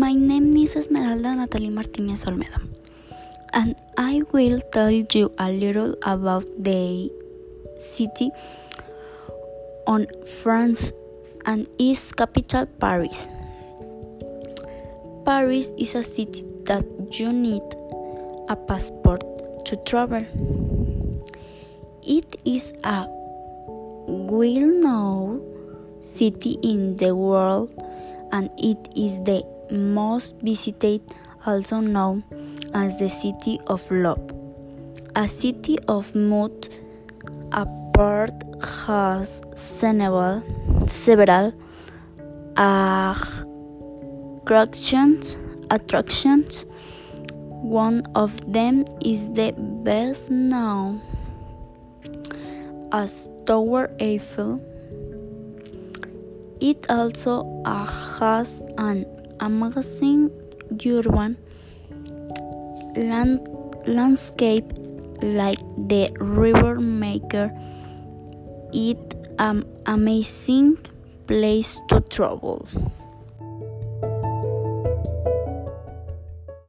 name is Esmeralda Natalie Martinez Olmedo, and I will tell you a little about the city on France and its capital, Paris. Paris is a city that you need a passport to travel. It is a well known city in the world and it is the most visited, also known as the City of Love. A city of mood apart has several, several attractions, attractions. One of them is the best known as Tower Eiffel. It also has an amazing urban land, landscape like the river maker it an amazing place to travel